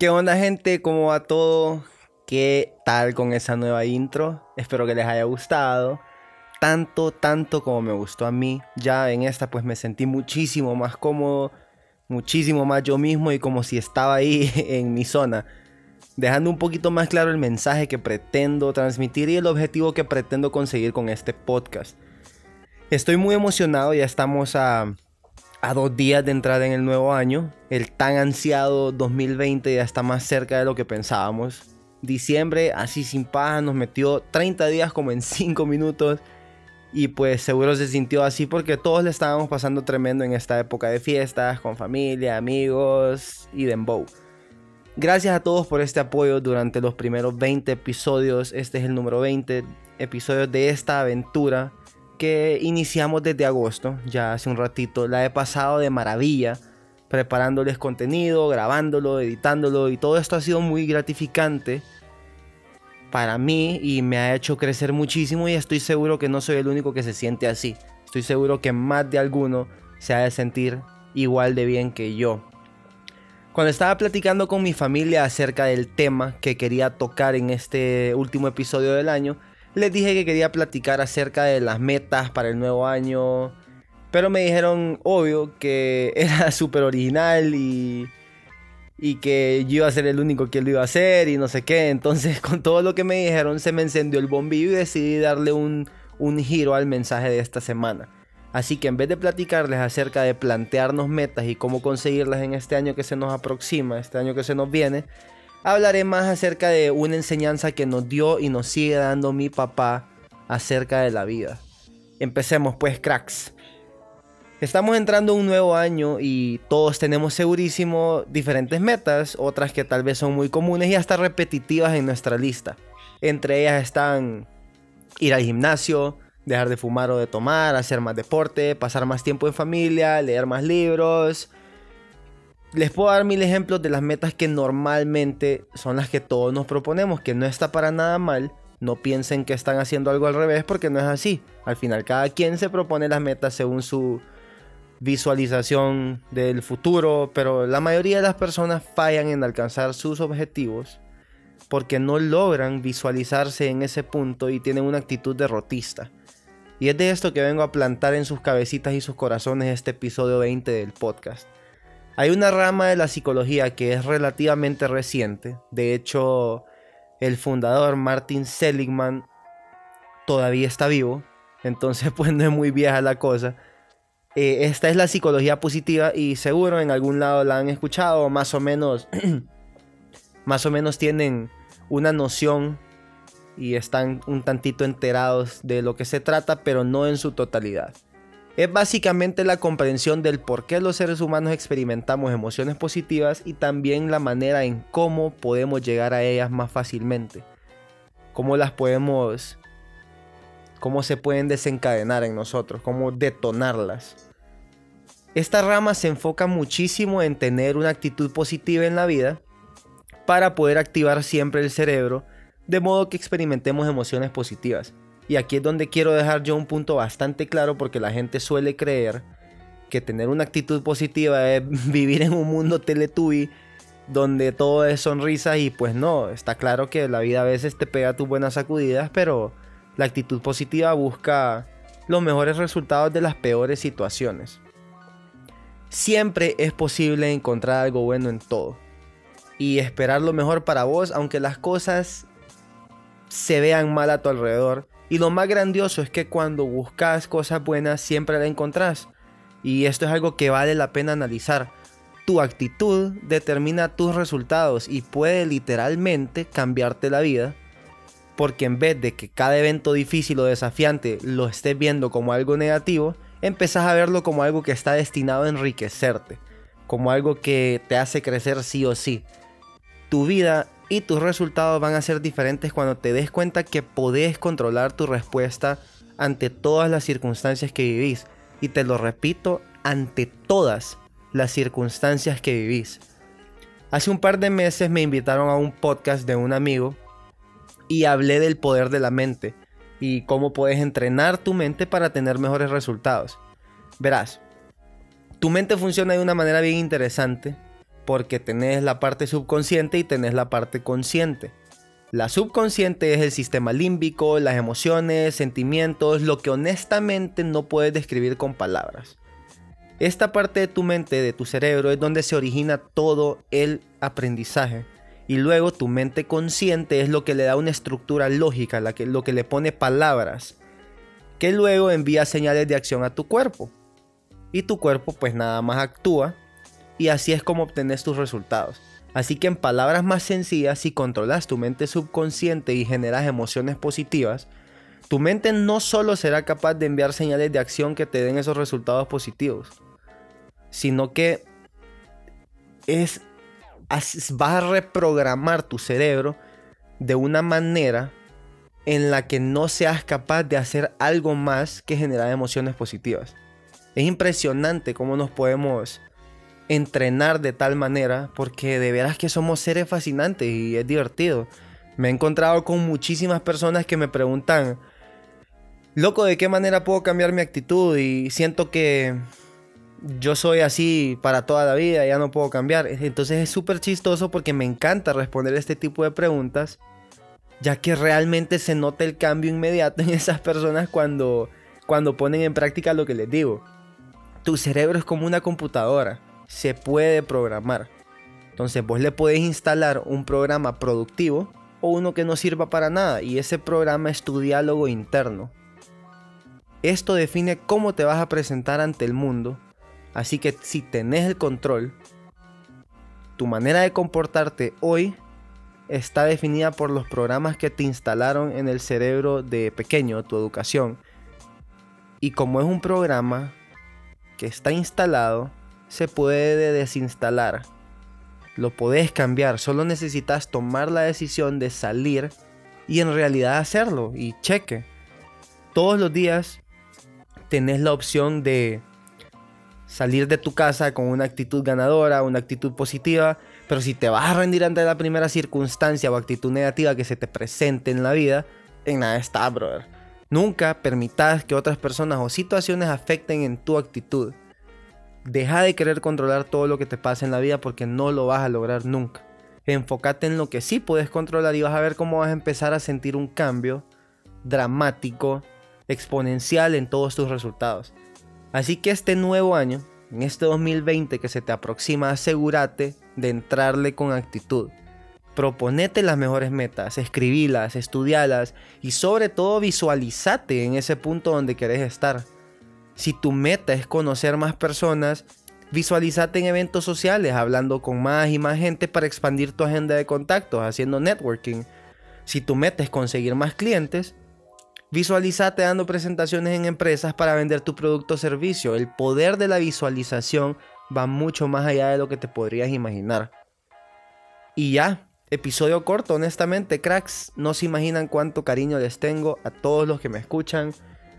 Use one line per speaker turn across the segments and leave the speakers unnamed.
¿Qué onda gente? ¿Cómo va todo? ¿Qué tal con esa nueva intro? Espero que les haya gustado. Tanto, tanto como me gustó a mí. Ya en esta pues me sentí muchísimo más cómodo, muchísimo más yo mismo y como si estaba ahí en mi zona. Dejando un poquito más claro el mensaje que pretendo transmitir y el objetivo que pretendo conseguir con este podcast. Estoy muy emocionado, ya estamos a a dos días de entrada en el nuevo año. El tan ansiado 2020 ya está más cerca de lo que pensábamos. Diciembre, así sin paja, nos metió 30 días como en 5 minutos. Y pues seguro se sintió así porque todos le estábamos pasando tremendo en esta época de fiestas, con familia, amigos y dembow. Gracias a todos por este apoyo durante los primeros 20 episodios. Este es el número 20 episodios de esta aventura que iniciamos desde agosto, ya hace un ratito. La he pasado de maravilla, preparándoles contenido, grabándolo, editándolo y todo esto ha sido muy gratificante para mí y me ha hecho crecer muchísimo y estoy seguro que no soy el único que se siente así. Estoy seguro que más de alguno se ha de sentir igual de bien que yo. Cuando estaba platicando con mi familia acerca del tema que quería tocar en este último episodio del año, les dije que quería platicar acerca de las metas para el nuevo año. Pero me dijeron, obvio, que era súper original y, y que yo iba a ser el único que lo iba a hacer y no sé qué. Entonces, con todo lo que me dijeron, se me encendió el bombillo y decidí darle un, un giro al mensaje de esta semana. Así que en vez de platicarles acerca de plantearnos metas y cómo conseguirlas en este año que se nos aproxima, este año que se nos viene, hablaré más acerca de una enseñanza que nos dio y nos sigue dando mi papá acerca de la vida. Empecemos pues, cracks. Estamos entrando un nuevo año y todos tenemos segurísimo diferentes metas, otras que tal vez son muy comunes y hasta repetitivas en nuestra lista. Entre ellas están ir al gimnasio, dejar de fumar o de tomar, hacer más deporte, pasar más tiempo en familia, leer más libros, les puedo dar mil ejemplos de las metas que normalmente son las que todos nos proponemos, que no está para nada mal. No piensen que están haciendo algo al revés porque no es así. Al final cada quien se propone las metas según su visualización del futuro, pero la mayoría de las personas fallan en alcanzar sus objetivos porque no logran visualizarse en ese punto y tienen una actitud derrotista. Y es de esto que vengo a plantar en sus cabecitas y sus corazones este episodio 20 del podcast. Hay una rama de la psicología que es relativamente reciente. De hecho, el fundador Martin Seligman todavía está vivo. Entonces, pues no es muy vieja la cosa. Eh, esta es la psicología positiva y seguro en algún lado la han escuchado. Más o menos, más o menos tienen una noción y están un tantito enterados de lo que se trata, pero no en su totalidad. Es básicamente la comprensión del por qué los seres humanos experimentamos emociones positivas y también la manera en cómo podemos llegar a ellas más fácilmente. Cómo las podemos... cómo se pueden desencadenar en nosotros, cómo detonarlas. Esta rama se enfoca muchísimo en tener una actitud positiva en la vida para poder activar siempre el cerebro de modo que experimentemos emociones positivas. Y aquí es donde quiero dejar yo un punto bastante claro porque la gente suele creer que tener una actitud positiva es vivir en un mundo teletubby donde todo es sonrisa y pues no, está claro que la vida a veces te pega tus buenas sacudidas, pero la actitud positiva busca los mejores resultados de las peores situaciones. Siempre es posible encontrar algo bueno en todo y esperar lo mejor para vos, aunque las cosas se vean mal a tu alrededor. Y lo más grandioso es que cuando buscas cosas buenas siempre las encontrás. Y esto es algo que vale la pena analizar. tu actitud determina tus resultados y puede literalmente cambiarte la vida. Porque en vez de que cada evento difícil o desafiante lo estés viendo como algo negativo, empezás a verlo como algo que está destinado a enriquecerte, como algo que te hace crecer sí o sí. Tu vida y tus resultados van a ser diferentes cuando te des cuenta que podés controlar tu respuesta ante todas las circunstancias que vivís. Y te lo repito, ante todas las circunstancias que vivís. Hace un par de meses me invitaron a un podcast de un amigo y hablé del poder de la mente y cómo puedes entrenar tu mente para tener mejores resultados. Verás, tu mente funciona de una manera bien interesante porque tenés la parte subconsciente y tenés la parte consciente. La subconsciente es el sistema límbico, las emociones, sentimientos, lo que honestamente no puedes describir con palabras. Esta parte de tu mente, de tu cerebro, es donde se origina todo el aprendizaje. Y luego tu mente consciente es lo que le da una estructura lógica, la que, lo que le pone palabras, que luego envía señales de acción a tu cuerpo. Y tu cuerpo pues nada más actúa y así es como obtenés tus resultados. Así que en palabras más sencillas, si controlas tu mente subconsciente y generas emociones positivas, tu mente no solo será capaz de enviar señales de acción que te den esos resultados positivos, sino que es vas a reprogramar tu cerebro de una manera en la que no seas capaz de hacer algo más que generar emociones positivas. Es impresionante cómo nos podemos entrenar de tal manera porque de veras que somos seres fascinantes y es divertido. Me he encontrado con muchísimas personas que me preguntan, loco, ¿de qué manera puedo cambiar mi actitud? Y siento que yo soy así para toda la vida, ya no puedo cambiar. Entonces es súper chistoso porque me encanta responder este tipo de preguntas, ya que realmente se nota el cambio inmediato en esas personas cuando, cuando ponen en práctica lo que les digo. Tu cerebro es como una computadora, se puede programar. Entonces vos le podés instalar un programa productivo o uno que no sirva para nada y ese programa es tu diálogo interno. Esto define cómo te vas a presentar ante el mundo Así que si tenés el control, tu manera de comportarte hoy está definida por los programas que te instalaron en el cerebro de pequeño, tu educación. Y como es un programa que está instalado, se puede desinstalar. Lo podés cambiar, solo necesitas tomar la decisión de salir y en realidad hacerlo. Y cheque. Todos los días tenés la opción de salir de tu casa con una actitud ganadora, una actitud positiva, pero si te vas a rendir ante la primera circunstancia o actitud negativa que se te presente en la vida, en nada está, brother. Nunca permitas que otras personas o situaciones afecten en tu actitud. Deja de querer controlar todo lo que te pasa en la vida porque no lo vas a lograr nunca. Enfócate en lo que sí puedes controlar y vas a ver cómo vas a empezar a sentir un cambio dramático, exponencial en todos tus resultados. Así que este nuevo año, en este 2020 que se te aproxima, asegúrate de entrarle con actitud. Proponete las mejores metas, escribilas, estudialas y sobre todo visualizate en ese punto donde querés estar. Si tu meta es conocer más personas, visualizate en eventos sociales, hablando con más y más gente para expandir tu agenda de contactos, haciendo networking. Si tu meta es conseguir más clientes, Visualizate dando presentaciones en empresas para vender tu producto o servicio. El poder de la visualización va mucho más allá de lo que te podrías imaginar. Y ya, episodio corto, honestamente, cracks. No se imaginan cuánto cariño les tengo a todos los que me escuchan,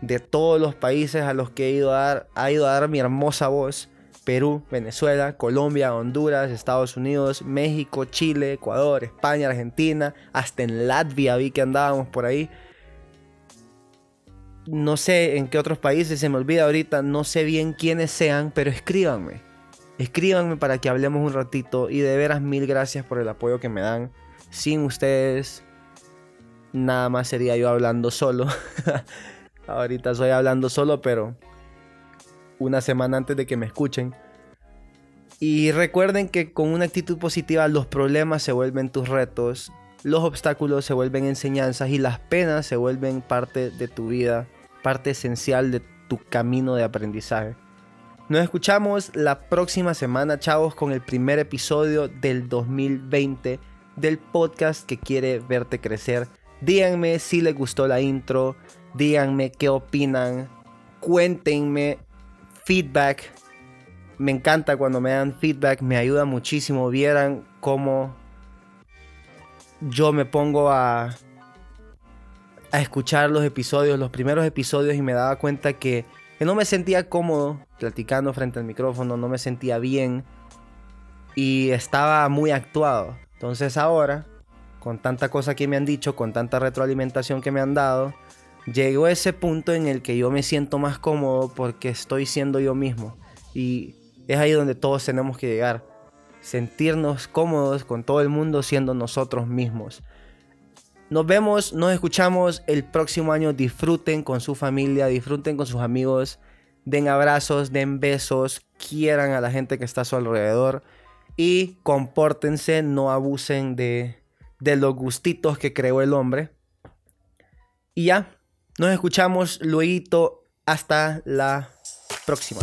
de todos los países a los que he ido a dar, ha ido a dar mi hermosa voz. Perú, Venezuela, Colombia, Honduras, Estados Unidos, México, Chile, Ecuador, España, Argentina, hasta en Latvia vi que andábamos por ahí no sé en qué otros países, se me olvida ahorita, no sé bien quiénes sean, pero escríbanme. Escríbanme para que hablemos un ratito y de veras mil gracias por el apoyo que me dan. Sin ustedes, nada más sería yo hablando solo. ahorita estoy hablando solo, pero una semana antes de que me escuchen. Y recuerden que con una actitud positiva los problemas se vuelven tus retos, los obstáculos se vuelven enseñanzas y las penas se vuelven parte de tu vida parte esencial de tu camino de aprendizaje. Nos escuchamos la próxima semana, chavos, con el primer episodio del 2020 del podcast que quiere verte crecer. Díganme si les gustó la intro, díganme qué opinan, cuéntenme feedback. Me encanta cuando me dan feedback, me ayuda muchísimo. Vieran cómo yo me pongo a, a escuchar los episodios, los primeros episodios y me daba cuenta que, que no me sentía cómodo platicando frente al micrófono, no me sentía bien y estaba muy actuado. Entonces ahora, con tanta cosa que me han dicho, con tanta retroalimentación que me han dado, llegó ese punto en el que yo me siento más cómodo porque estoy siendo yo mismo. Y es ahí donde todos tenemos que llegar. Sentirnos cómodos con todo el mundo siendo nosotros mismos. Nos vemos, nos escuchamos el próximo año. Disfruten con su familia, disfruten con sus amigos. Den abrazos, den besos, quieran a la gente que está a su alrededor. Y compórtense, no abusen de, de los gustitos que creó el hombre. Y ya, nos escuchamos luego. Hasta la próxima.